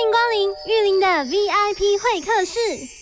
欢迎光临玉林的 VIP 会客室。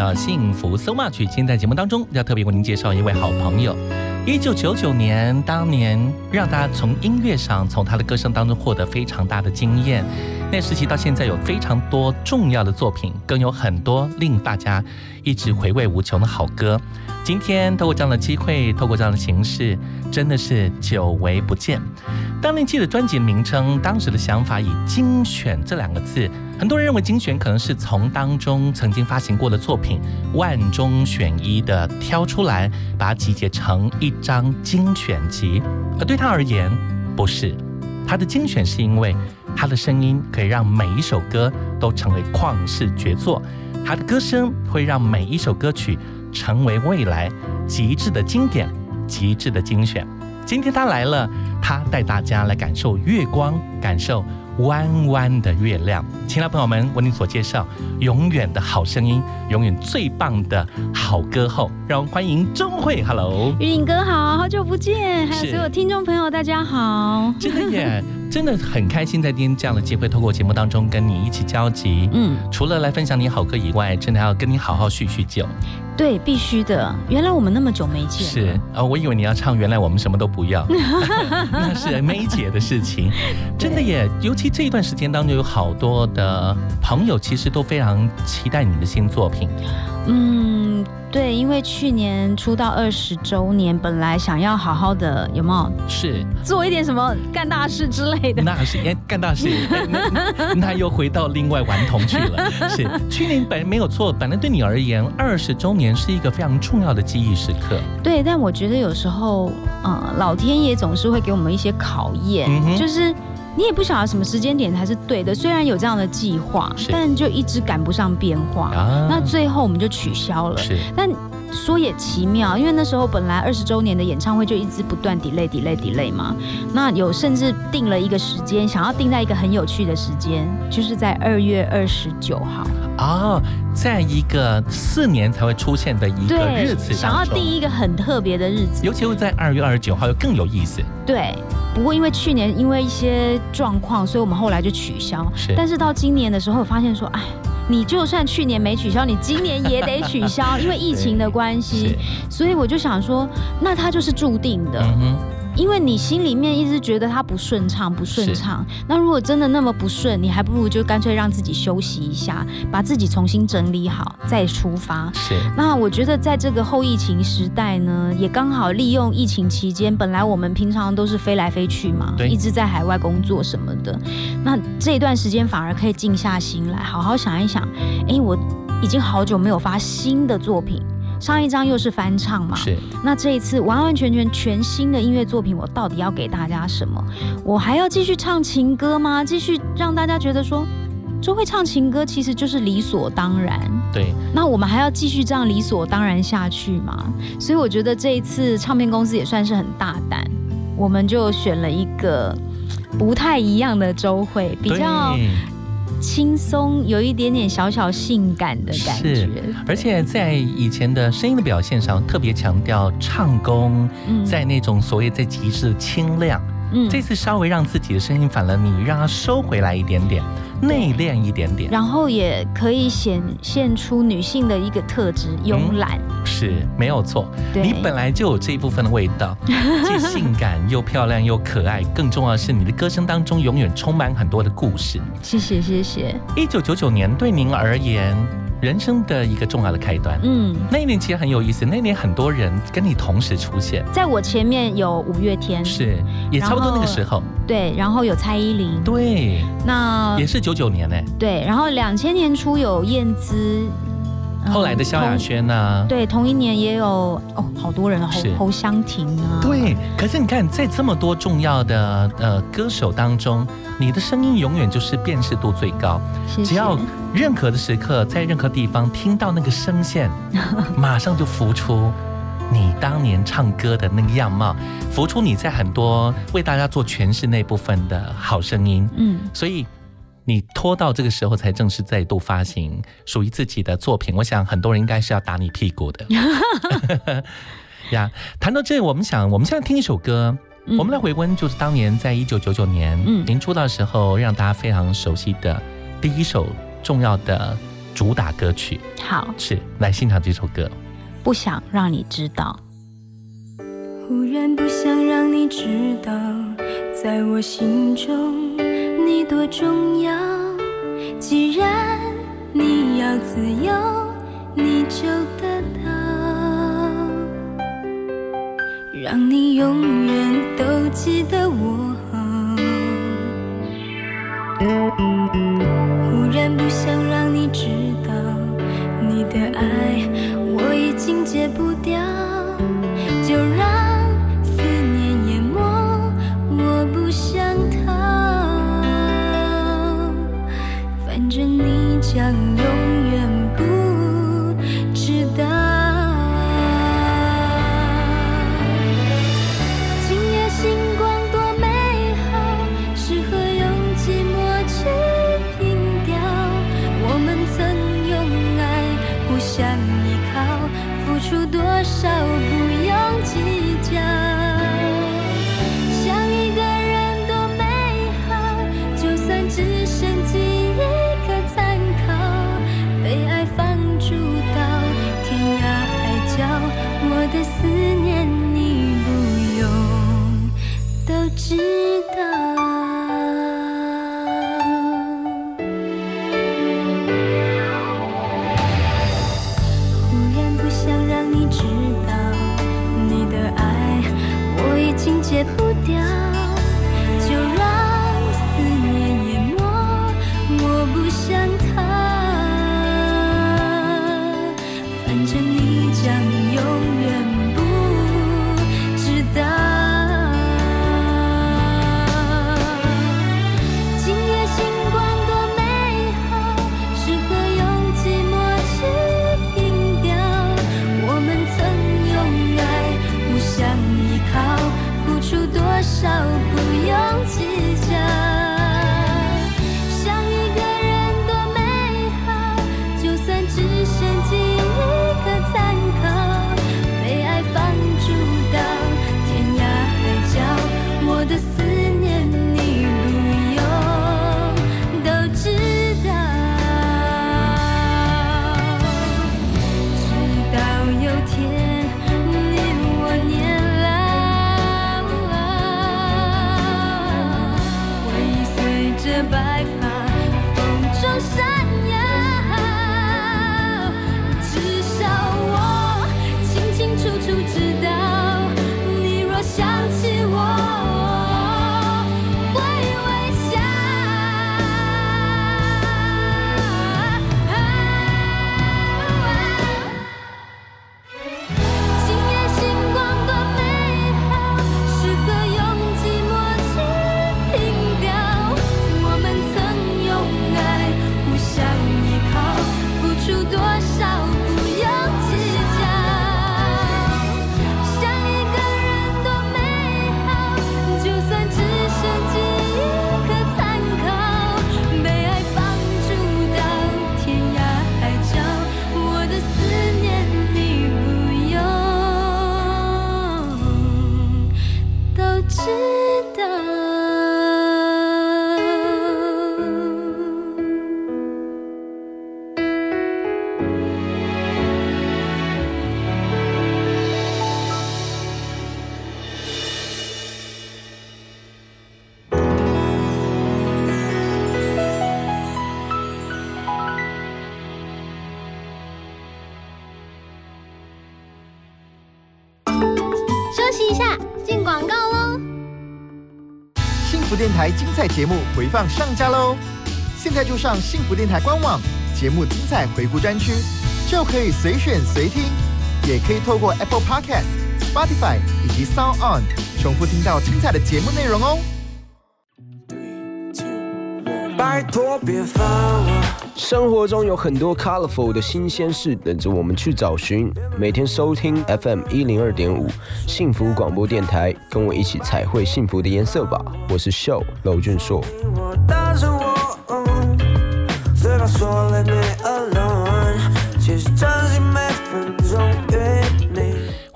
到幸福 so much。今天在节目当中要特别为您介绍一位好朋友。一九九九年，当年让大家从音乐上，从他的歌声当中获得非常大的经验。那时期到现在有非常多重要的作品，更有很多令大家一直回味无穷的好歌。今天透过这样的机会，透过这样的形式，真的是久违不见。当年记得专辑名称，当时的想法以“精选”这两个字，很多人认为精选可能是从当中曾经发行过的作品万中选一的挑出来，把它集结成一张精选集。而对他而言，不是。他的精选是因为他的声音可以让每一首歌都成为旷世绝作，他的歌声会让每一首歌曲成为未来极致的经典、极致的精选。今天他来了，他带大家来感受月光，感受。弯弯的月亮，亲爱的朋友们，为您所介绍永远的好声音，永远最棒的好歌后，让我们欢迎钟慧。Hello，玉颖哥好，好久不见，还有所有听众朋友，大家好，真的耶。真的很开心，在今天这样的机会，透过节目当中跟你一起交集。嗯，除了来分享你好歌以外，真的要跟你好好叙叙旧。对，必须的。原来我们那么久没见。是啊，我以为你要唱《原来我们什么都不要》，那是梅姐的事情。真的耶，尤其这一段时间当中，有好多的朋友其实都非常期待你的新作品。嗯。对，因为去年出道二十周年，本来想要好好的，有没有？是做一点什么干大事之类的。那是哎，干大事，那又回到另外顽童去了。是去年本来没有错，本来对你而言，二十周年是一个非常重要的记忆时刻。对，但我觉得有时候，呃，老天爷总是会给我们一些考验，就是。你也不晓得什么时间点才是对的，虽然有这样的计划，但就一直赶不上变化。那最后我们就取消了。但说也奇妙，因为那时候本来二十周年的演唱会就一直不断 delay delay delay 嘛。那有甚至定了一个时间，想要定在一个很有趣的时间，就是在二月二十九号。哦，在一个四年才会出现的一个日子，想要定一个很特别的日子，尤其会在二月二十九号，又更有意思。对。不过因为去年因为一些状况，所以我们后来就取消。是，但是到今年的时候，发现说，哎，你就算去年没取消，你今年也得取消，因为疫情的关系。所以我就想说，那它就是注定的。因为你心里面一直觉得它不顺畅，不顺畅。那如果真的那么不顺，你还不如就干脆让自己休息一下，把自己重新整理好再出发。是。那我觉得在这个后疫情时代呢，也刚好利用疫情期间，本来我们平常都是飞来飞去嘛，一直在海外工作什么的。那这一段时间反而可以静下心来，好好想一想。哎，我已经好久没有发新的作品。上一张又是翻唱嘛？是。那这一次完完全全全新的音乐作品，我到底要给大家什么？我还要继续唱情歌吗？继续让大家觉得说，就会唱情歌其实就是理所当然。对。那我们还要继续这样理所当然下去吗？所以我觉得这一次唱片公司也算是很大胆，我们就选了一个不太一样的周会，比较。轻松，有一点点小小性感的感觉。是，而且在以前的声音的表现上，特别强调唱功，在那种所谓在极致的清亮。嗯，这次稍微让自己的声音反了，你让它收回来一点点。内敛一点点，然后也可以显现出女性的一个特质——慵懒，是没有错。你本来就有这一部分的味道，既性感又漂亮又可爱，更重要的是你的歌声当中永远充满很多的故事。谢谢谢谢。一九九九年对您而言。人生的一个重要的开端。嗯，那一年其实很有意思。那一年很多人跟你同时出现，在我前面有五月天，是也差不多那个时候。对，然后有蔡依林，对，那也是九九年呢。对，然后两千年初有燕姿。后来的萧亚轩呢？对，同一年也有哦，好多人，侯侯湘婷啊。对，可是你看，在这么多重要的呃歌手当中，你的声音永远就是辨识度最高。只要任何的时刻，在任何地方听到那个声线，马上就浮出你当年唱歌的那个样貌，浮出你在很多为大家做诠释那部分的好声音。嗯，所以。你拖到这个时候才正式再度发行属于自己的作品，我想很多人应该是要打你屁股的。呀，谈到这，我们想，我们现在听一首歌，我们来回温，就是当年在一九九九年，嗯，您出道的时候，让大家非常熟悉的第一首重要的主打歌曲。好，是来欣赏这首歌。不想让你知道，忽然不想让你知道，在我心中。你多重要。既然你要自由，你就得到，让你永远都记得我。然不想让你知道，你的爱我已经戒不掉，就让思念淹没，我不想逃，反正你将付出多少不用计较。台精彩节目回放上架喽！现在就上幸福电台官网，节目精彩回顾专区，就可以随选随听，也可以透过 Apple Podcast、Spotify 以及 Sound On 重复听到精彩的节目内容哦。拜托别烦我。生活中有很多 colorful 的新鲜事等着我们去找寻。每天收听 FM 一零二点五幸福广播电台，跟我一起彩绘幸福的颜色吧。我是秀娄俊硕。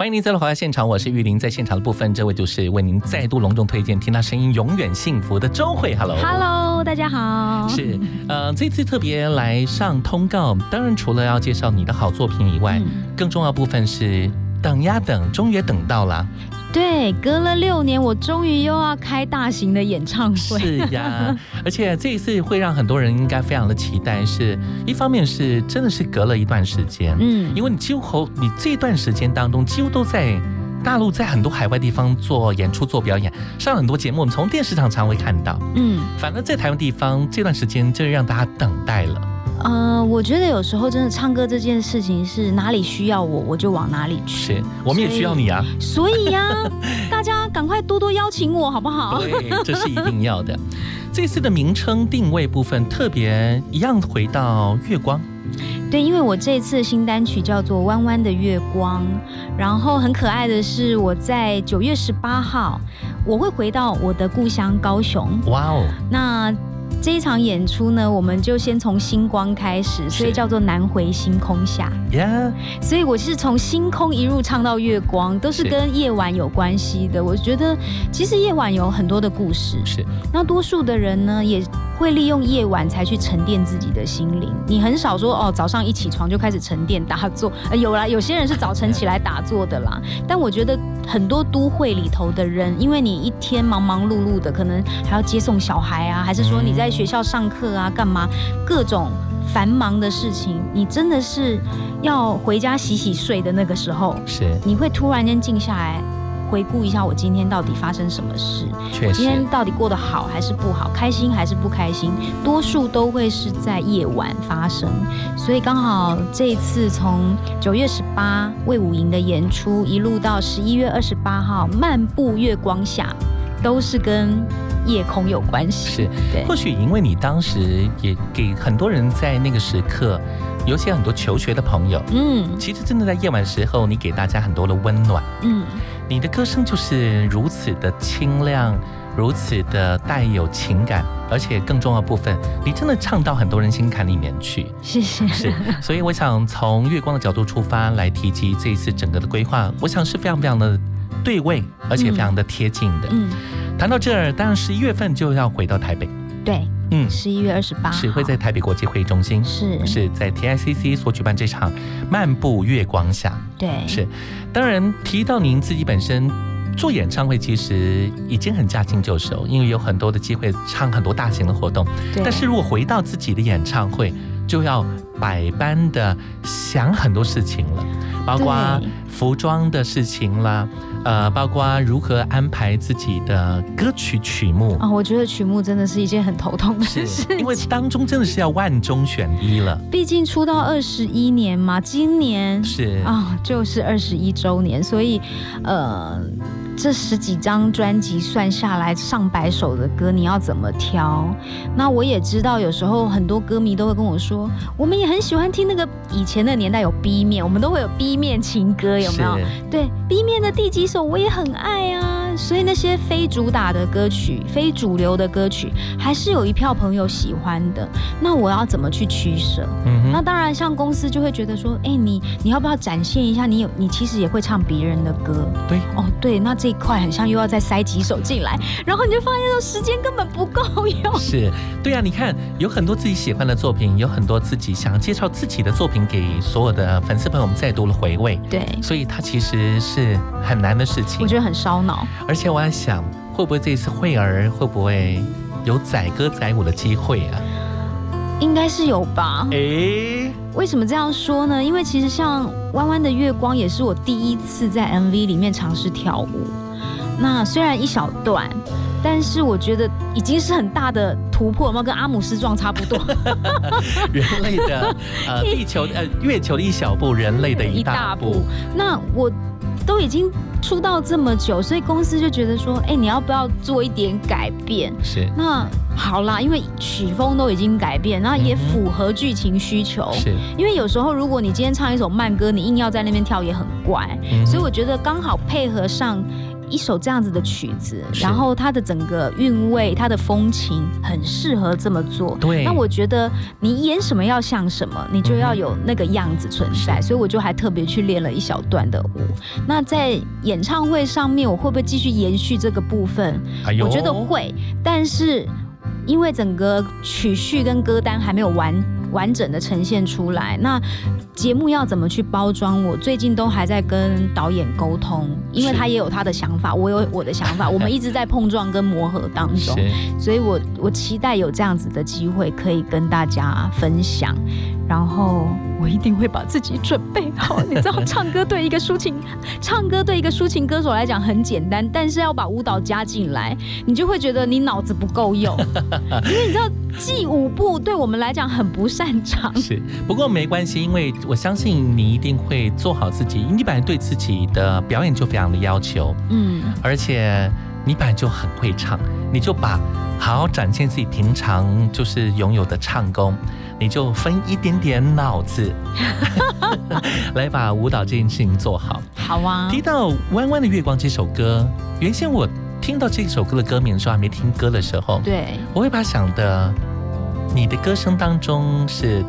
欢迎您再度回到现场，我是玉林。在现场的部分，这位就是为您再度隆重推荐，听他声音永远幸福的周慧。Hello。Hello，大家好。是，呃，这次特别来上通告，当然除了要介绍你的好作品以外，嗯更重要部分是等呀等，终于也等到了。对，隔了六年，我终于又要开大型的演唱会。是呀，而且这一次会让很多人应该非常的期待。是一方面是真的是隔了一段时间，嗯，因为你几乎你这段时间当中几乎都在大陆，在很多海外地方做演出、做表演，上很多节目，我们从电视上常会看到。嗯，反正在台湾地方这段时间，就让大家等待了。呃，我觉得有时候真的唱歌这件事情是哪里需要我，我就往哪里去。是，我们也需要你啊。所以呀，大家赶快多多邀请我，好不好？对，这是一定要的。这次的名称定位部分特别一样，回到月光。对，因为我这次新单曲叫做《弯弯的月光》，然后很可爱的是，我在九月十八号我会回到我的故乡高雄。哇哦，那。这一场演出呢，我们就先从星光开始，所以叫做南回星空下。Yeah，所以我是从星空一路唱到月光，都是跟夜晚有关系的。我觉得其实夜晚有很多的故事。是，那多数的人呢，也会利用夜晚才去沉淀自己的心灵。你很少说哦，早上一起床就开始沉淀打坐。有啦，有些人是早晨起来打坐的啦。但我觉得很多都会里头的人，因为你一天忙忙碌碌的，可能还要接送小孩啊，还是说你在。学校上课啊，干嘛？各种繁忙的事情，你真的是要回家洗洗睡的那个时候，是你会突然间静下来，回顾一下我今天到底发生什么事，我今天到底过得好还是不好，开心还是不开心，多数都会是在夜晚发生。所以刚好这一次从九月十八魏武营的演出，一路到十一月二十八号漫步月光下，都是跟。夜空有关系是，对或许因为你当时也给很多人在那个时刻，尤其很多求学的朋友，嗯，其实真的在夜晚时候，你给大家很多的温暖，嗯，你的歌声就是如此的清亮，如此的带有情感，而且更重要的部分，你真的唱到很多人心坎里面去。谢谢。是，所以我想从月光的角度出发来提及这一次整个的规划，我想是非常非常的对位，而且非常的贴近的。嗯。谈到这儿，当然十一月份就要回到台北。对，嗯，十一月二十八是会在台北国际会议中心，是是在 TICC 所举办这场漫步月光下。对，是。当然提到您自己本身做演唱会，其实已经很驾轻就熟，因为有很多的机会唱很多大型的活动。但是如果回到自己的演唱会，就要百般的想很多事情了，包括服装的事情啦。呃，包括如何安排自己的歌曲曲目啊，我觉得曲目真的是一件很头痛的事情，因为当中真的是要万中选一了。毕竟出道二十一年嘛，今年是啊，就是二十一周年，所以呃。这十几张专辑算下来，上百首的歌，你要怎么挑？那我也知道，有时候很多歌迷都会跟我说，我们也很喜欢听那个以前的年代有 B 面，我们都会有 B 面情歌，有没有？对，B 面的第几首我也很爱啊。所以那些非主打的歌曲、非主流的歌曲，还是有一票朋友喜欢的。那我要怎么去取舍？嗯，那当然，像公司就会觉得说，哎，你你要不要展现一下？你有你其实也会唱别人的歌。对，哦，对，那这一块很像又要再塞几首进来，然后你就发现说时间根本不够用。是，对啊，你看有很多自己喜欢的作品，有很多自己想要介绍自己的作品给所有的粉丝朋友们再度的回味。对，所以它其实是很难的事情。我觉得很烧脑。而且我还想，会不会这一次慧儿会不会有载歌载舞的机会啊？应该是有吧。诶，为什么这样说呢？因为其实像《弯弯的月光》也是我第一次在 MV 里面尝试跳舞。那虽然一小段，但是我觉得已经是很大的突破，有没有跟阿姆斯壮差不多？人类的呃，地球呃，月球的一小步，人类的一大步。那我都已经。出道这么久，所以公司就觉得说，哎，你要不要做一点改变？是。那好啦，因为曲风都已经改变，然后也符合剧情需求。是。因为有时候如果你今天唱一首慢歌，你硬要在那边跳也很怪。嗯。所以我觉得刚好配合上。一首这样子的曲子，然后它的整个韵味、它的风情很适合这么做。对，那我觉得你演什么要像什么，你就要有那个样子存在。所以我就还特别去练了一小段的舞。那在演唱会上面，我会不会继续延续这个部分？我觉得会，但是因为整个曲序跟歌单还没有完。完整的呈现出来。那节目要怎么去包装？我最近都还在跟导演沟通，因为他也有他的想法，我有我的想法，我们一直在碰撞跟磨合当中。所以我我期待有这样子的机会可以跟大家分享，然后我一定会把自己准备好。你知道，唱歌对一个抒情，唱歌对一个抒情歌手来讲很简单，但是要把舞蹈加进来，你就会觉得你脑子不够用，因为你知道。记舞步对我们来讲很不擅长，是不过没关系，因为我相信你一定会做好自己。你本来对自己的表演就非常的要求，嗯，而且你本来就很会唱，你就把好好展现自己平常就是拥有的唱功，你就分一点点脑子 来把舞蹈这件事情做好。好啊。提到《弯弯的月光》这首歌，原先我。听到这首歌的歌名的时候，还没听歌的时候，对，我会把想的，你的歌声当中是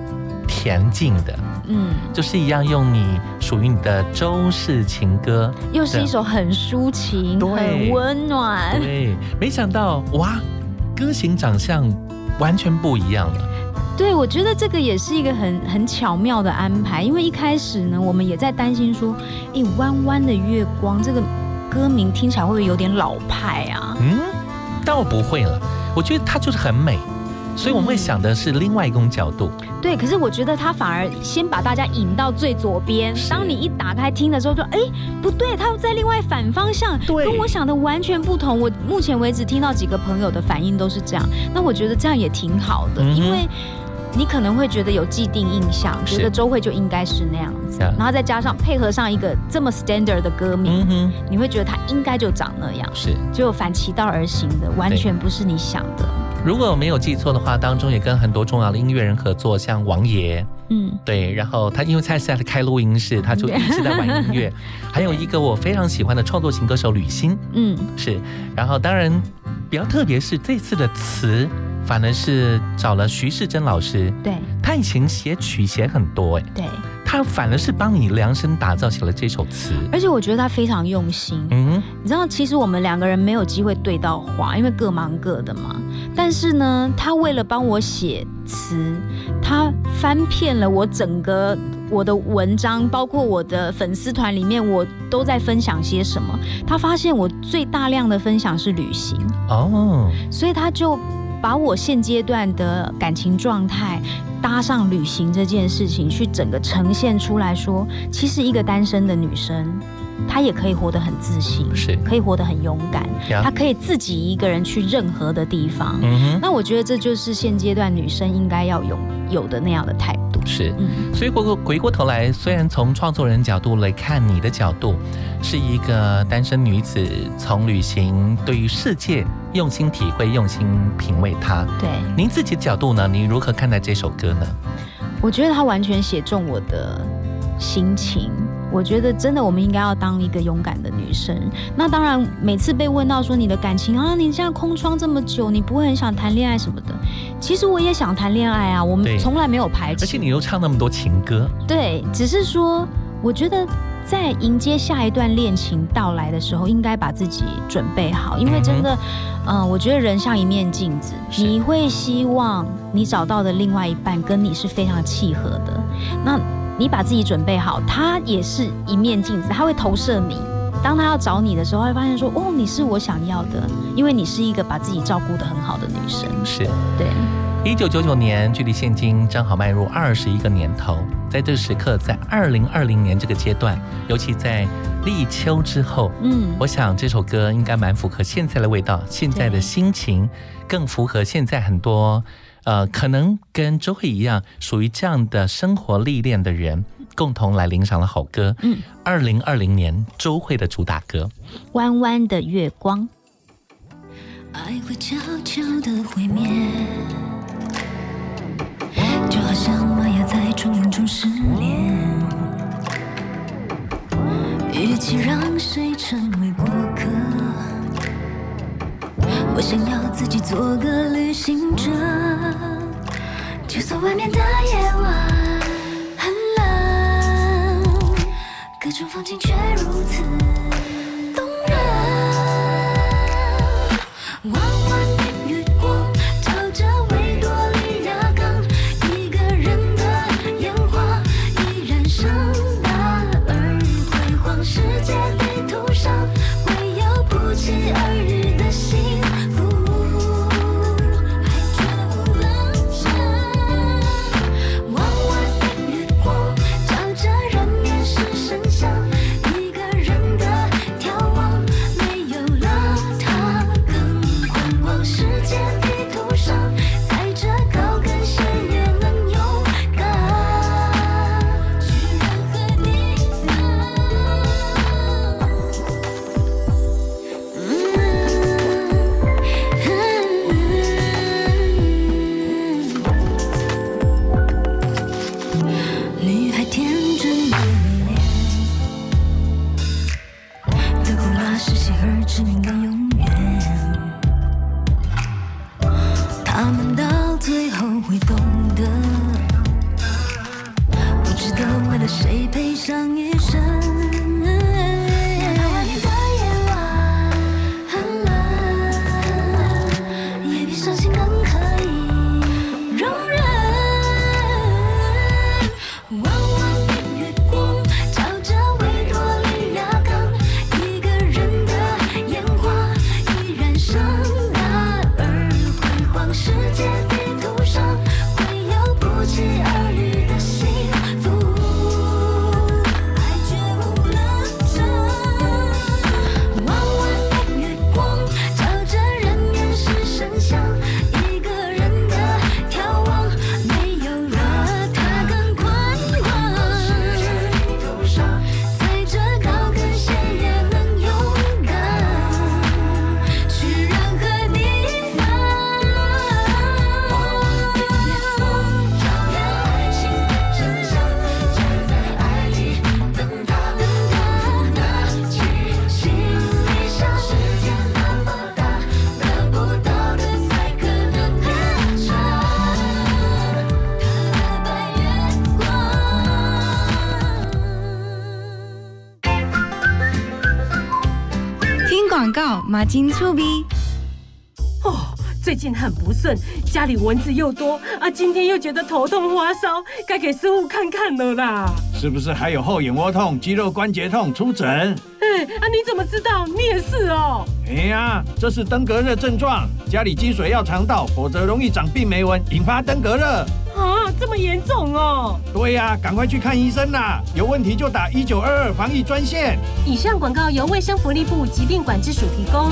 恬静的，嗯，就是一样用你属于你的周氏情歌，又是一首很抒情、很温暖。对，没想到哇，歌型长相完全不一样了。对，我觉得这个也是一个很很巧妙的安排，因为一开始呢，我们也在担心说，哎，弯弯的月光这个。歌名听起来会不会有点老派啊？嗯，倒不会了。我觉得它就是很美，所以我们会想的是另外一种角度。对，可是我觉得它反而先把大家引到最左边。当你一打开听的时候，说：“哎，不对，它在另外反方向，跟我想的完全不同。”我目前为止听到几个朋友的反应都是这样。那我觉得这样也挺好的，因为。你可能会觉得有既定印象，觉得周慧就应该是那样子，然后再加上配合上一个这么 standard 的歌名，你会觉得他应该就长那样，是，就反其道而行的，完全不是你想的。如果我没有记错的话，当中也跟很多重要的音乐人合作，像王爷，嗯，对，然后他因为他现在开录音室，他就一直在玩音乐。还有一个我非常喜欢的创作型歌手吕欣，嗯，是，然后当然比较特别是这次的词。反而是找了徐世珍老师，对，他以前写曲写很多，哎，对，他反而是帮你量身打造起了这首词，而且我觉得他非常用心，嗯，你知道，其实我们两个人没有机会对到话，因为各忙各的嘛。但是呢，他为了帮我写词，他翻遍了我整个我的文章，包括我的粉丝团里面，我都在分享些什么。他发现我最大量的分享是旅行，哦，所以他就。把我现阶段的感情状态搭上旅行这件事情，去整个呈现出来说，其实一个单身的女生，她也可以活得很自信，是可以活得很勇敢，她可以自己一个人去任何的地方。那我觉得这就是现阶段女生应该要有有的那样的态度。是，所以回过回过头来，虽然从创作人角度来看，你的角度是一个单身女子，从旅行对于世界用心体会、用心品味它。对，您自己的角度呢？您如何看待这首歌呢？我觉得它完全写中我的心情。我觉得真的，我们应该要当一个勇敢的女生。那当然，每次被问到说你的感情啊，你现在空窗这么久，你不会很想谈恋爱什么的？其实我也想谈恋爱啊，我们从来没有排斥。而且你又唱那么多情歌，对，只是说，我觉得在迎接下一段恋情到来的时候，应该把自己准备好，因为真的，嗯，我觉得人像一面镜子，你会希望你找到的另外一半跟你是非常契合的。那你把自己准备好，他也是一面镜子，他会投射你。当他要找你的时候，会发现说：“哦，你是我想要的，因为你是一个把自己照顾得很好的女生。”是，对。一九九九年，距离现今正好迈入二十一个年头，在这个时刻，在二零二零年这个阶段，尤其在立秋之后，嗯，我想这首歌应该蛮符合现在的味道，现在的心情更符合现在很多。呃，可能跟周慧一样，属于这样的生活历练的人，共同来领赏了好歌。嗯，二零二零年周慧的主打歌《弯弯的月光》。爱会悄悄的毁灭，就好像玛雅在丛林中失联。与其让谁成为过客，我想要自己做个旅行者。就算外面的夜晚很冷，各种风景却如此金醋鼻。哦，最近很不顺，家里蚊子又多啊，今天又觉得头痛发烧，该给师傅看看了啦。是不是还有后眼窝痛、肌肉关节痛？出诊。哎，啊，你怎么知道？你也是哦。哎呀，这是登革热症状，家里积水要肠道，否则容易长病媒蚊，引发登革热。啊，这么严重哦！对呀，赶快去看医生啦！有问题就打一九二二防疫专线。以上广告由卫生福利部疾病管制署提供。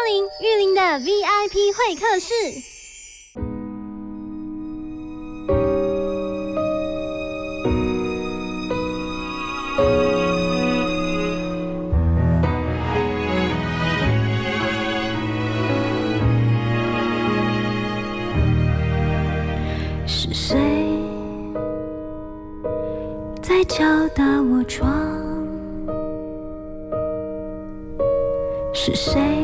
光临玉林的 VIP 会客室。是谁在敲打我窗？是谁？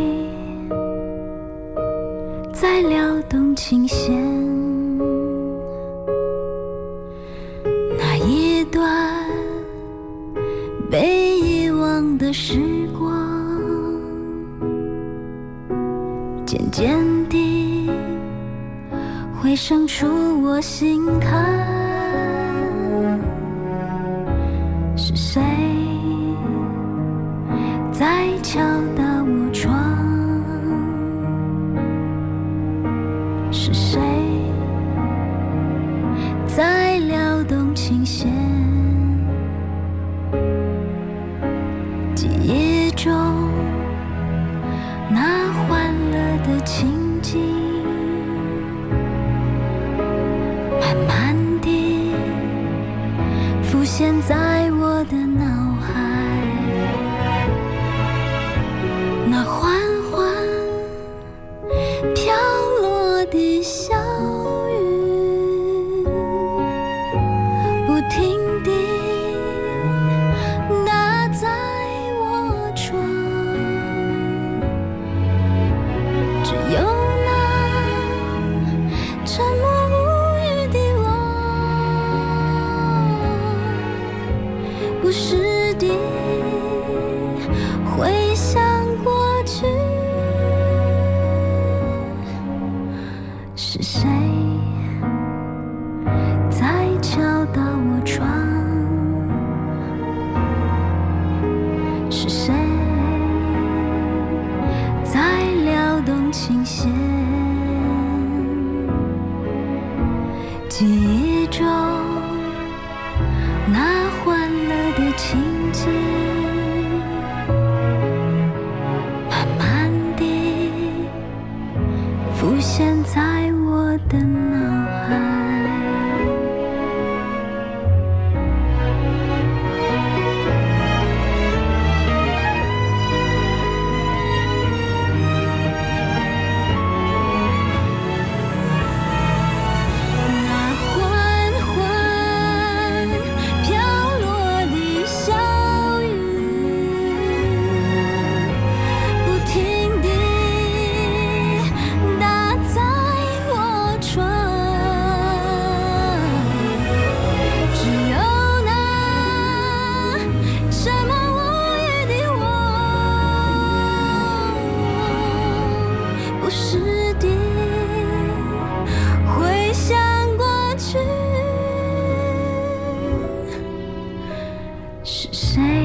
是谁？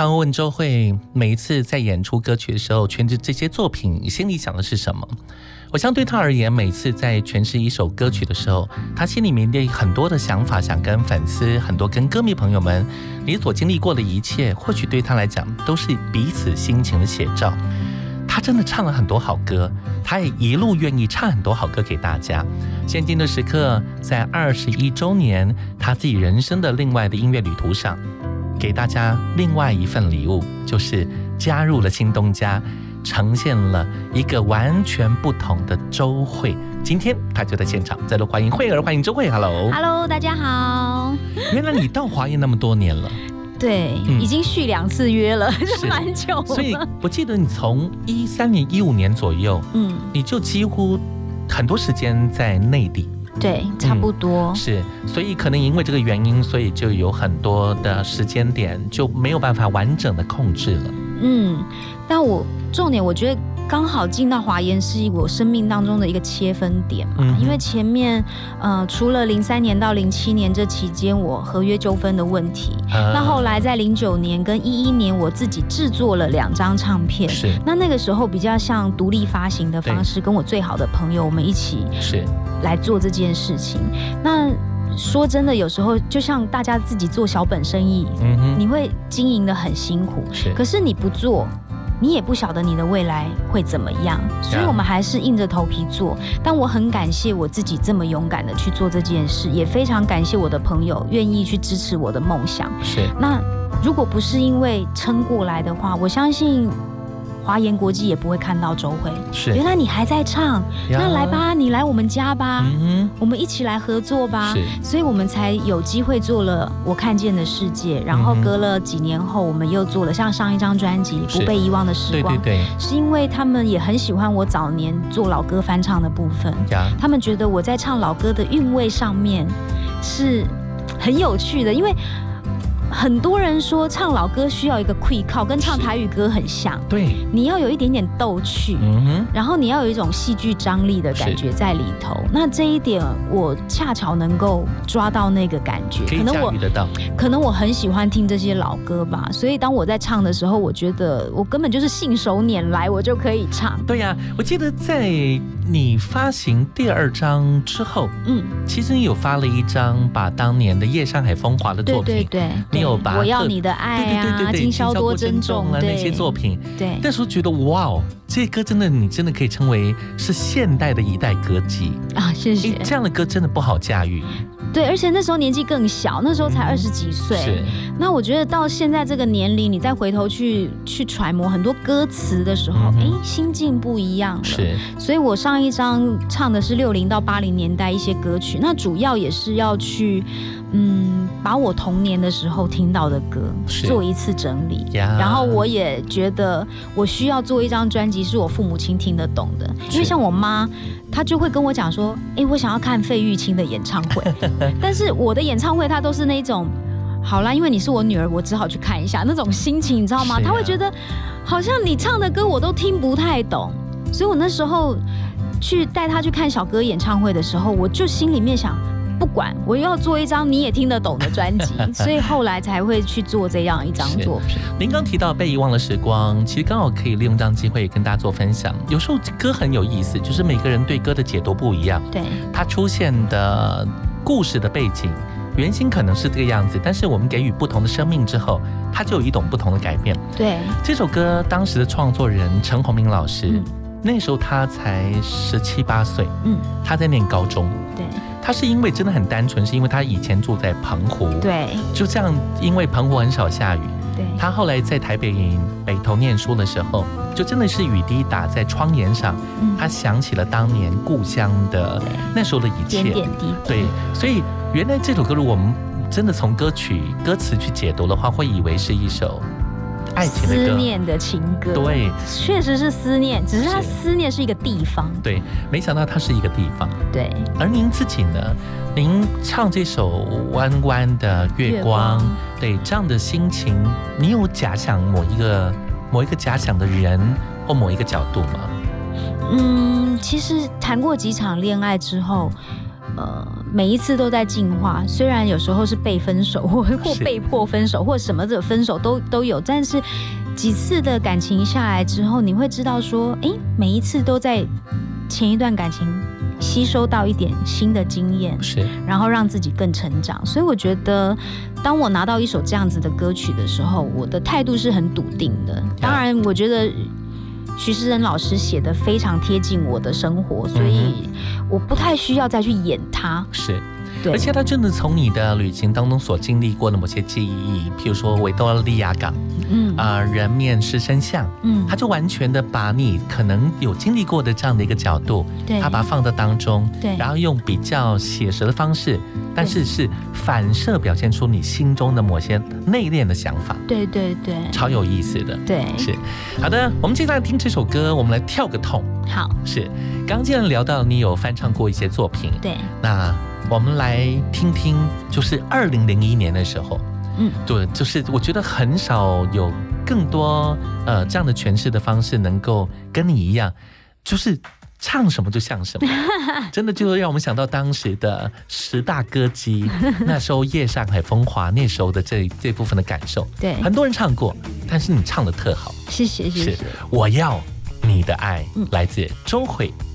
常问周慧，每一次在演出歌曲的时候，诠释这些作品，心里想的是什么？我想对他而言，每次在诠释一首歌曲的时候，他心里面有很多的想法，想跟粉丝、很多跟歌迷朋友们，你所经历过的一切，或许对他来讲都是彼此心情的写照。他真的唱了很多好歌，他也一路愿意唱很多好歌给大家。现今的时刻，在二十一周年，他自己人生的另外的音乐旅途上，给大家另外一份礼物，就是加入了新东家，呈现了一个完全不同的周慧。今天他就在现场，再度欢迎慧儿，欢迎周慧，Hello。Hello，大家好。原来你到华研那么多年了，对，嗯已经续两次约了，是蛮久了。所以我记得你从一三年、一五年左右，嗯，你就几乎很多时间在内地。对，差不多。是，所以可能因为这个原因，所以就有很多的时间点就没有办法完整的控制了。嗯，但我重点我觉得刚好进到华研是我生命当中的一个切分点嘛，嗯因为前面呃除了零三年到零七年这期间我合约纠纷的问题，啊。那后来在零九年跟一一年我自己制作了两张唱片，是。那那个时候比较像独立发行的方式，跟我最好的朋友我们一起是。来做这件事情。那说真的，有时候就像大家自己做小本生意，嗯你会经营的很辛苦，是。可是你不做。你也不晓得你的未来会怎么样，所以我们还是硬着头皮做。但我很感谢我自己这么勇敢的去做这件事，也非常感谢我的朋友愿意去支持我的梦想。是那如果不是因为撑过来的话，我相信华研国际也不会看到周慧。是。原来你还在唱，那来吧，你来我们家吧，嗯我们一起来合作吧。是。所以我们才有机会做了我看见的世界，然后隔了几年后，我们又做了像上一张专辑《不被遗忘的时光》。对对对。是因为他们也很喜欢我早年做老歌翻唱的部分，呀，他们觉得我在唱老歌的韵味上面是很有趣的，因为很多人说唱老歌需要一个 quick 靠，跟唱台语歌很像，对，你要有一点点逗趣，嗯哼，然后你要有一种戏剧张力的感觉在里头。那这一点我恰巧能够抓到那个感觉，可以驾我。可能我很喜欢听这些老歌吧，所以当我在唱的时候，我觉得我根本就是信手拈来，我就可以唱。对呀、我记得在你发行第二张之后，嗯，其实你有发了一张把当年的《夜上海风华》的作品，对对，你有把我要你的爱啊，对对对对对今宵多珍珍重对啊那些作品，对那时候觉得哇哦，这歌真的你真的可以称为是现代的一代歌姬。啊，谢谢。这样的歌真的不好驾驭。对，而且那时候年纪更小，那时候才二十几岁。是。那我觉得到现在这个年龄，你再回头去去揣摩很多歌词的时候，哎，心境不一样了。是。所以我上一张唱的是六零到八零年代一些歌曲，那主要也是要去。嗯，把我童年的时候听到的歌做一次整理，然后我也觉得我需要做一张专辑，是我父母亲听得懂的。因为像我妈，她就会跟我讲说：“哎，我想要看费玉清的演唱会。”但是我的演唱会，她都是那种好啦，因为你是我女儿，我只好去看一下那种心情，你知道吗？她会觉得好像你唱的歌我都听不太懂，所以我那时候去带她去看小哥演唱会的时候，我就心里面想。不管我要做一张你也听得懂的专辑，所以后来才会去做这样一张作品。您刚提到被遗忘的时光，其实刚好可以利用这样机会跟大家做分享。有时候歌很有意思，就是每个人对歌的解读不一样。对，它出现的故事的背景原型可能是这个样子，但是我们给予不同的生命之后，它就有一种不同的改变。对，这首歌当时的创作人陈鸿明老师，那时候他才十七八岁，嗯，他在念高中。对。他是因为真的很单纯，是因为他以前住在澎湖，对，就这样，因为澎湖很少下雨，对。他后来在台北北投念书的时候，就真的是雨滴打在窗沿上，他想起了当年故乡的那时候的一切，点点滴滴。对，所以原来这首歌，如果我们真的从歌曲歌词去解读的话，会以为是一首。爱情的思念的情歌，对，确实是思念，只是他思念是一个地方，对，没想到它是一个地方，对。而您自己呢？您唱这首《弯弯的月光》，对这样的心情，你有假想某一个某一个假想的人或某一个角度吗？嗯，其实谈过几场恋爱之后。呃，每一次都在进化，虽然有时候是被分手，或或被迫分手，或什么的分手都都有，但是几次的感情下来之后，你会知道说，哎，每一次都在前一段感情吸收到一点新的经验，是，然后让自己更成长。所以我觉得，当我拿到一首这样子的歌曲的时候，我的态度是很笃定的。当然，我觉得。徐世仁老师写的非常贴近我的生活，所以我不太需要再去演他。是。而且他真的从你的旅行当中所经历过的某些记忆，譬如说维多利亚港，嗯。啊，人面狮身像，嗯，他就完全的把你可能有经历过的这样的一个角度，对，他把它放在当中，对，然后用比较写实的方式，但是是反射表现出你心中的某些内敛的想法，对对对，超有意思的，对，是。好的。我们接下来听这首歌，我们来跳个痛，好，是刚既然聊到你有翻唱过一些作品，对，那。我们来听听，就是二零零一年的时候，嗯，对，就是我觉得很少有更多呃这样的诠释的方式，能够跟你一样，就是唱什么就像什么，真的就让我们想到当时的十大歌姬，那时候夜上海风华那时候的这这部分的感受。对，很多人唱过，但是你唱的特好，谢谢谢谢。我要你的爱，来自周蕙。我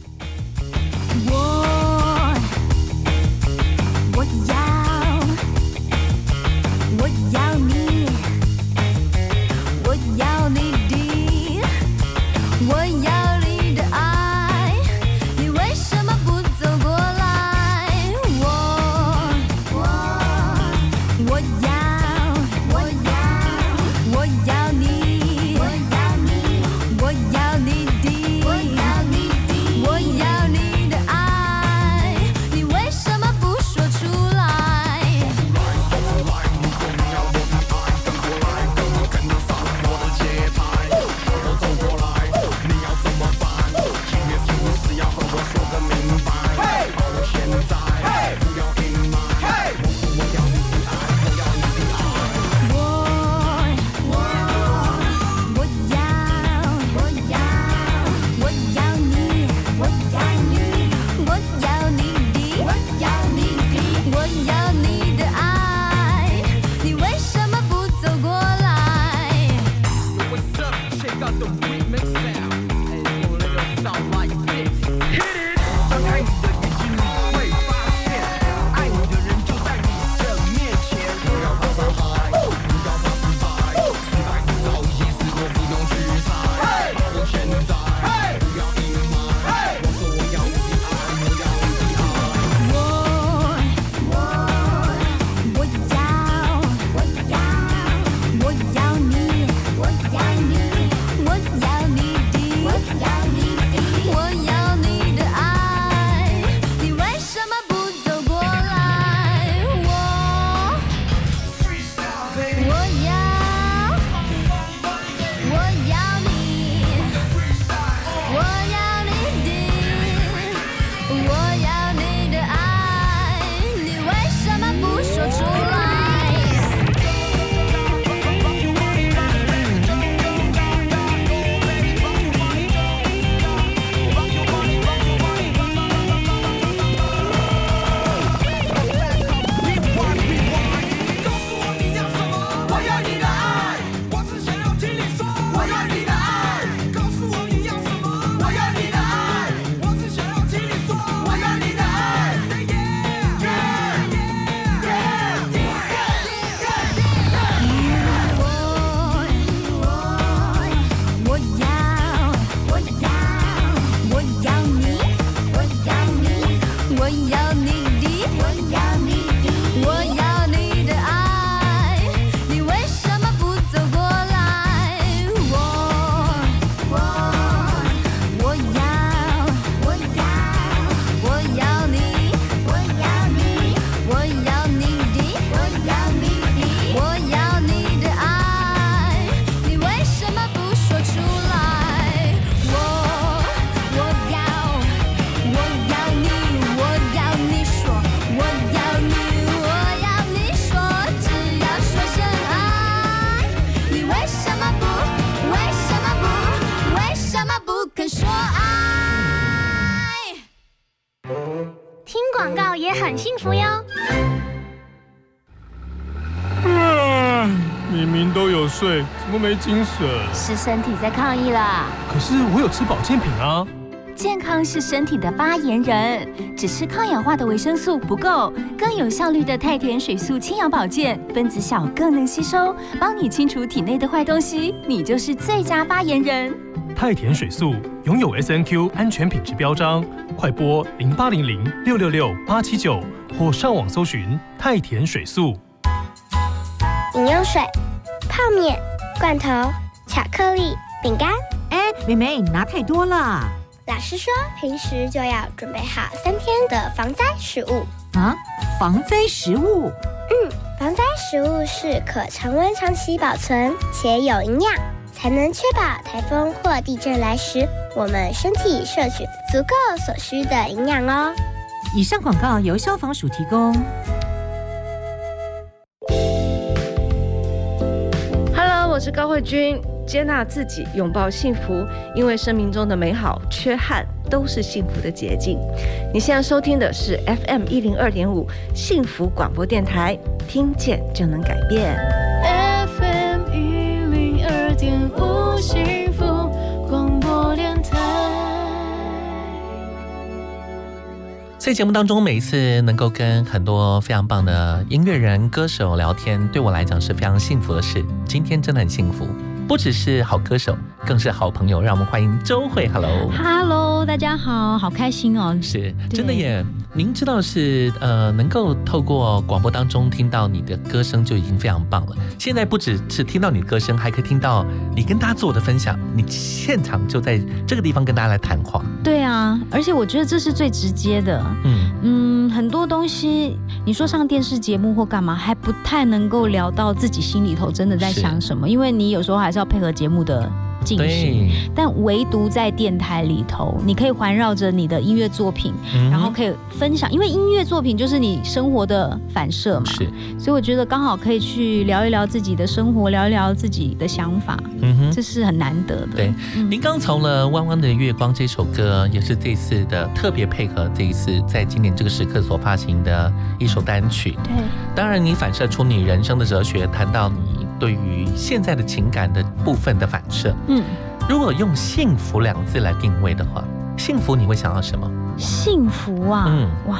告也很幸福哟。嗯，明明都有睡，怎么没精神？是身体在抗议啦。可是我有吃保健品啊。健康是身体的发言人，只是抗氧化的维生素不够，更有效率的太田水素清氧保健，分子小更能吸收，帮你清除体内的坏东西，你就是最佳发言人。太田水素。拥有 S N Q 安全品质标章，快拨零八零零六六六八七九或上网搜寻太田水素。饮用水、泡面、罐头、巧克力、饼干。哎，妹妹，你拿太多了。老师说，平时就要准备好三天的防灾食物啊！防灾食物？嗯，防灾食物是可常温长期保存且有营养，才能确保台风或地震来时，我们身体摄取足够所需的营养哦。以上广告由消防署提供。Hello，我是高慧君。接纳自己，拥抱幸福，因为生命中的美好、缺憾都是幸福的捷径。你现在收听的是 FM 一零二点五幸福广播电台，听见就能改变。点五幸福广播电台。在节目当中，每一次能够跟很多非常棒的音乐人、歌手聊天，对我来讲是非常幸福的事。今天真的很幸福。不只是好歌手，更是好朋友。让我们欢迎周慧。Hello，Hello，大家好，好开心哦！是真的耶。您知道是呃，能够透过广播当中听到你的歌声就已经非常棒了。现在不只是听到你的歌声，还可以听到你跟大家做的分享。你现场就在这个地方跟大家来谈话。对啊，而且我觉得这是最直接的。嗯嗯，很多东西你说上电视节目或干嘛，还不太能够聊到自己心里头真的在想什么，因为你有时候还是要配合节目的。进行，但唯独在电台里头，你可以环绕着你的音乐作品，然后可以分享，因为音乐作品就是你生活的反射嘛。是，所以我觉得刚好可以去聊一聊自己的生活，聊一聊自己的想法。嗯哼，这是很难得的。对，您刚从了《弯弯的月光》这首歌，也是这次的特别配合，这一次在今年这个时刻所发行的一首单曲。对，当然你反射出你人生的哲学，谈到你。对于现在的情感的部分的反射，嗯，如果用幸福两个字来定位的话，幸福你会想到什么？幸福啊，嗯，哇，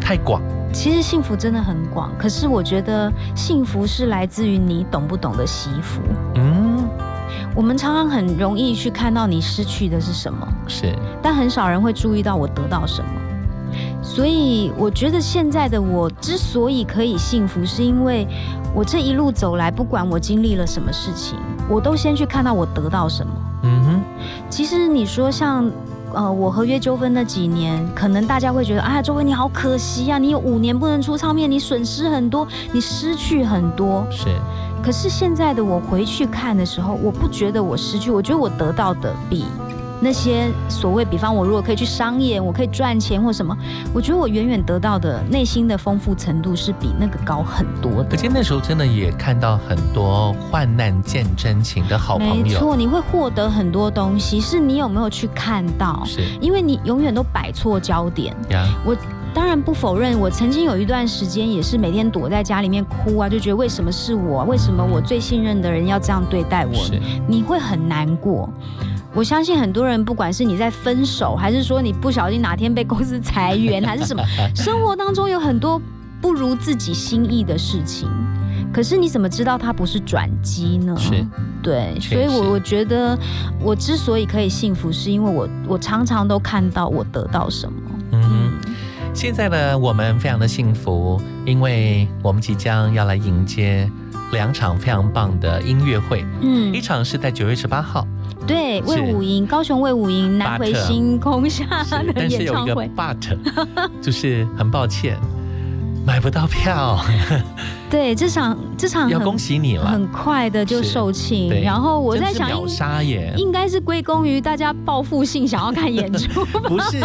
太广。其实幸福真的很广，可是我觉得幸福是来自于你懂不懂得惜福。嗯，我们常常很容易去看到你失去的是什么，是，但很少人会注意到我得到什么。所以我觉得现在的我之所以可以幸福，是因为我这一路走来，不管我经历了什么事情，我都先去看到我得到什么。嗯哼。其实你说像呃我合约纠纷那几年，可能大家会觉得，哎呀，周慧你好可惜呀，你有五年不能出唱片，你损失很多，你失去很多。是。可是现在的我回去看的时候，我不觉得我失去，我觉得我得到的比。那些所谓，比方我如果可以去商业，我可以赚钱或什么，我觉得我远远得到的内心的丰富程度是比那个高很多的。而且那时候真的也看到很多患难见真情的好朋友。没错，你会获得很多东西，是你有没有去看到？是，因为你永远都摆错焦点。我当然不否认，我曾经有一段时间也是每天躲在家里面哭啊，就觉得为什么是我？为什么我最信任的人要这样对待我？你会很难过。我相信很多人，不管是你在分手，还是说你不小心哪天被公司裁员，还是什么，生活当中有很多不如自己心意的事情。可是你怎么知道它不是转机呢？是，对，所以我我觉得我之所以可以幸福，是因为我我常常都看到我得到什么。嗯，现在呢，我们非常的幸福，因为我们即将要来迎接两场非常棒的音乐会。嗯，一场是在九月十八号。对，魏武营，高雄魏武营南回星空下的演唱会。But，就是很抱歉，买不到票。对，这场这场要恭喜你了，很快的就售罄。然后我在想，秒杀耶，应该是归功于大家报复性想要看演出。不是，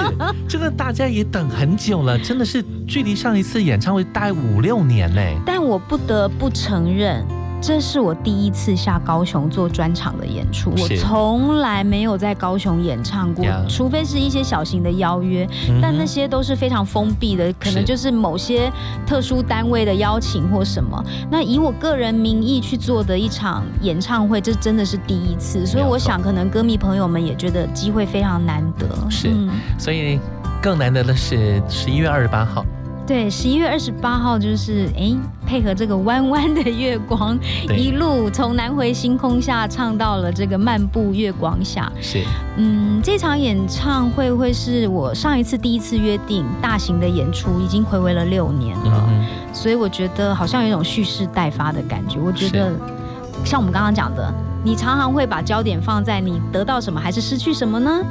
这个大家也等很久了，真的是距离上一次演唱会大概五六年嘞。但我不得不承认。这是我第一次下高雄做专场的演出，我从来没有在高雄演唱过，除非是一些小型的邀约，但那些都是非常封闭的，可能就是某些特殊单位的邀请或什么。那以我个人名义去做的一场演唱会，这真的是第一次，所以我想可能歌迷朋友们也觉得机会非常难得。是，所以更难得的是十一月二十八号。对，十一月二十八号就是哎，配合这个弯弯的月光，一路从南回星空下唱到了这个漫步月光下。是，嗯，这场演唱会会是我上一次第一次约定大型的演出，已经回味了六年了，所以我觉得好像有一种蓄势待发的感觉。我觉得像我们刚刚讲的，你常常会把焦点放在你得到什么还是失去什么呢？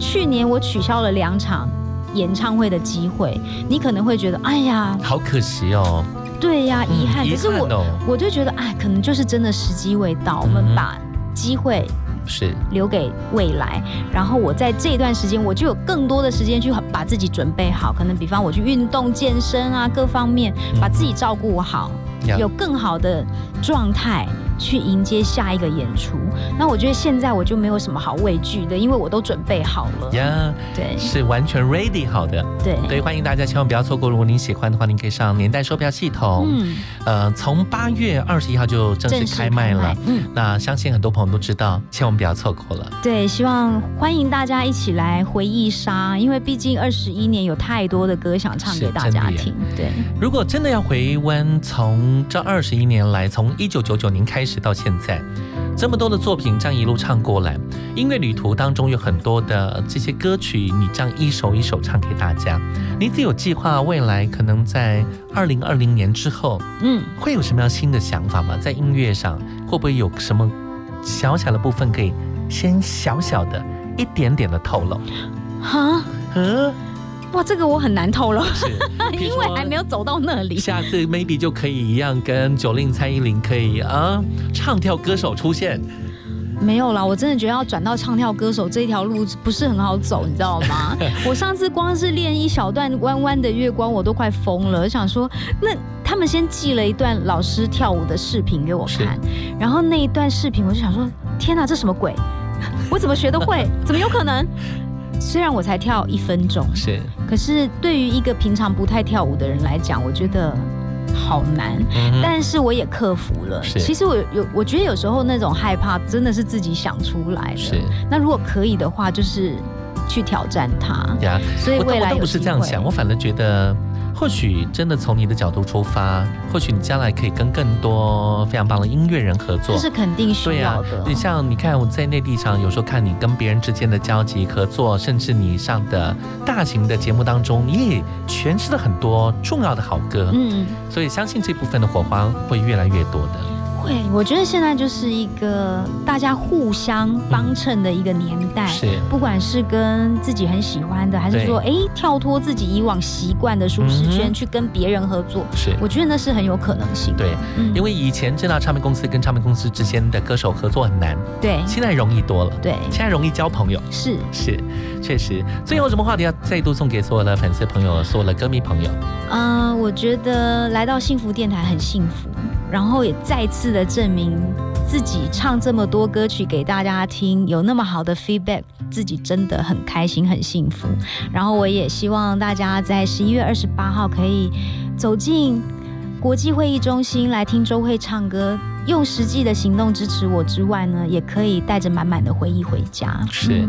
去年我取消了两场。演唱会的机会，你可能会觉得，哎呀，好可惜哦。对呀，遗憾。可是我，我就觉得，哎，可能就是真的时机未到。我们把机会是留给未来，然后我在这段时间，我就有更多的时间去把自己准备好。可能比方我去运动、健身啊，各方面把自己照顾好，有更好的状态。去迎接下一个演出，那我觉得现在我就没有什么好畏惧的，因为我都准备好了呀。对，是完全 ready 好的。对，对，欢迎大家千万不要错过。如果您喜欢的话，您可以上年代售票系统。嗯，呃，从八月二十一号就正式开卖了。嗯，那相信很多朋友都知道，千万不要错过了。对，希望欢迎大家一起来回忆杀，因为毕竟二十一年有太多的歌想唱给大家听。对，如果真的要回温，从这二十一年来，从一九九九年开始。直到现在，这么多的作品这样一路唱过来，音乐旅途当中有很多的这些歌曲，你这样一首一首唱给大家。你自己有计划未来可能在二零二零年之后，嗯，会有什么样新的想法吗？在音乐上会不会有什么小小的部分可以先小小的一点点的透露？哈，呃。哇，这个我很难透露，因为还没有走到那里。下次 maybe 就可以一样，跟九令蔡依林可以啊，唱跳歌手出现。没有啦，我真的觉得要转到唱跳歌手这一条路不是很好走，你知道吗？我上次光是练一小段弯弯的月光，我都快疯了。想说，那他们先寄了一段老师跳舞的视频给我看，然后那一段视频我就想说，天哪，这什么鬼？我怎么学得会？怎么有可能？虽然我才跳一分钟，是，可是对于一个平常不太跳舞的人来讲，我觉得好难。但是我也克服了。其实我有，我觉得有时候那种害怕真的是自己想出来的。是，那如果可以的话，就是去挑战它。呀，所以未来我不是这样想，我反而觉得。或许真的从你的角度出发，或许你将来可以跟更多非常棒的音乐人合作，这是肯定需要的。你像你看我在内地上，有时候看你跟别人之间的交集合作，甚至你上的大型的节目当中，你也诠释了很多重要的好歌。嗯，所以相信这部分的火花会越来越多的。会，我觉得现在就是一个大家互相帮衬的一个年代。是，不管是跟自己很喜欢的，还是说，哎，跳脱自己以往习惯的舒适圈去跟别人合作，是，我觉得那是很有可能性。对，因为以前正大唱片公司跟唱片公司之间的歌手合作很难，对，现在容易多了，对，现在容易交朋友，是是，确实。最后什么话题要再度送给所有的粉丝朋友，所有的歌迷朋友？嗯，我觉得来到幸福电台很幸福。然后也再次的证明自己唱这么多歌曲给大家听，有那么好的 feedback，自己真的很开心很幸福。然后我也希望大家在十一月二十八号可以走进国际会议中心来听周慧唱歌，用实际的行动支持我之外呢，也可以带着满满的回忆回家。是，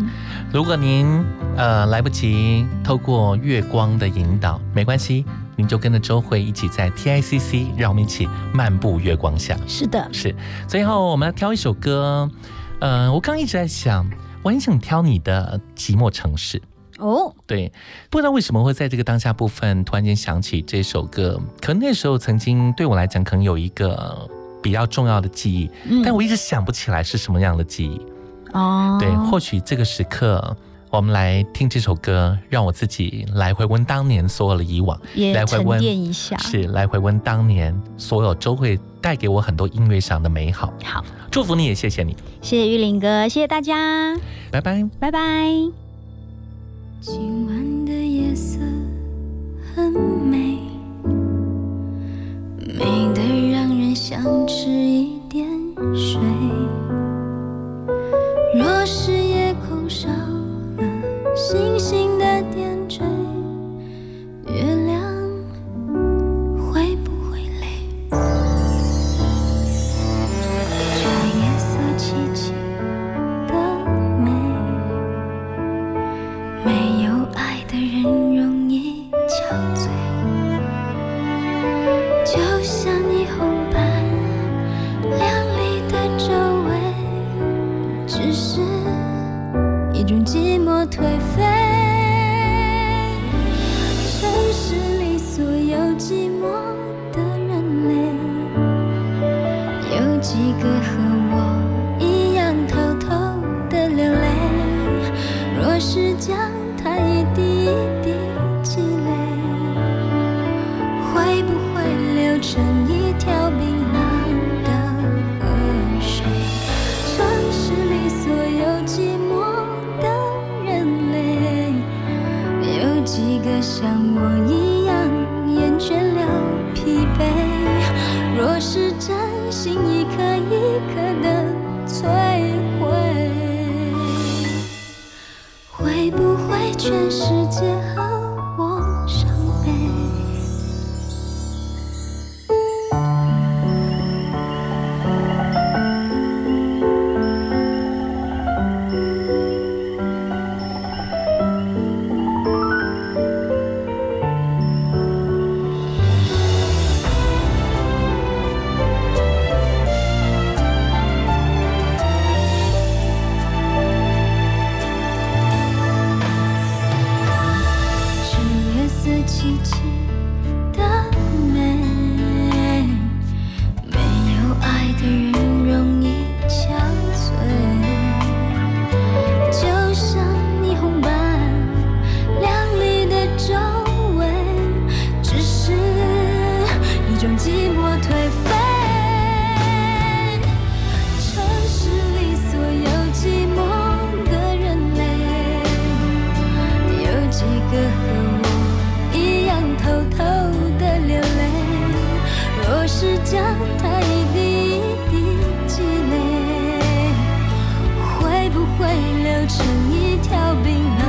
如果您呃来不及透过月光的引导，没关系。您就跟着周慧一起在 TICC，让我们一起漫步月光下。是的，是。最后我们要挑一首歌，呃，我刚一直在想，我很想挑你的《寂寞城市》哦。对，不知道为什么会在这个当下部分突然间想起这首歌，可能那时候曾经对我来讲，可能有一个比较重要的记忆，但我一直想不起来是什么样的记忆。哦，对，或许这个时刻。我们来听这首歌，让我自己来回温当年所有的以往，来回温一下，是来回温当年所有都会带给我很多音乐上的美好。好，祝福你也谢谢你，谢谢玉林哥，谢谢大家，拜拜，拜拜。今晚的夜色很美，美得让人想吃一点水。若是夜空上。星星的点缀。颓废。城市里所有寂寞的人类有几个和它一滴一滴积累，会不会流成一条冰？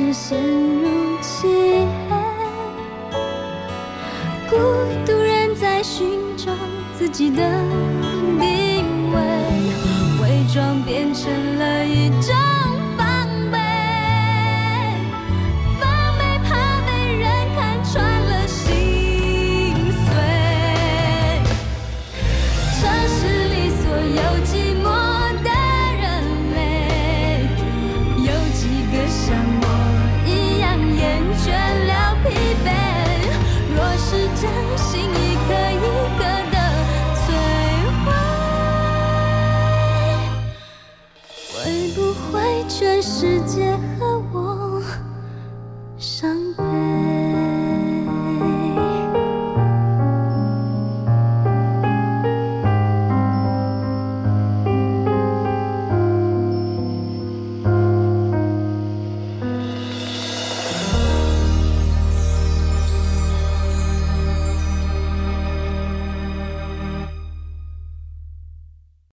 是陷入漆黑，孤独人在寻找自己的定位，伪装变成了一张。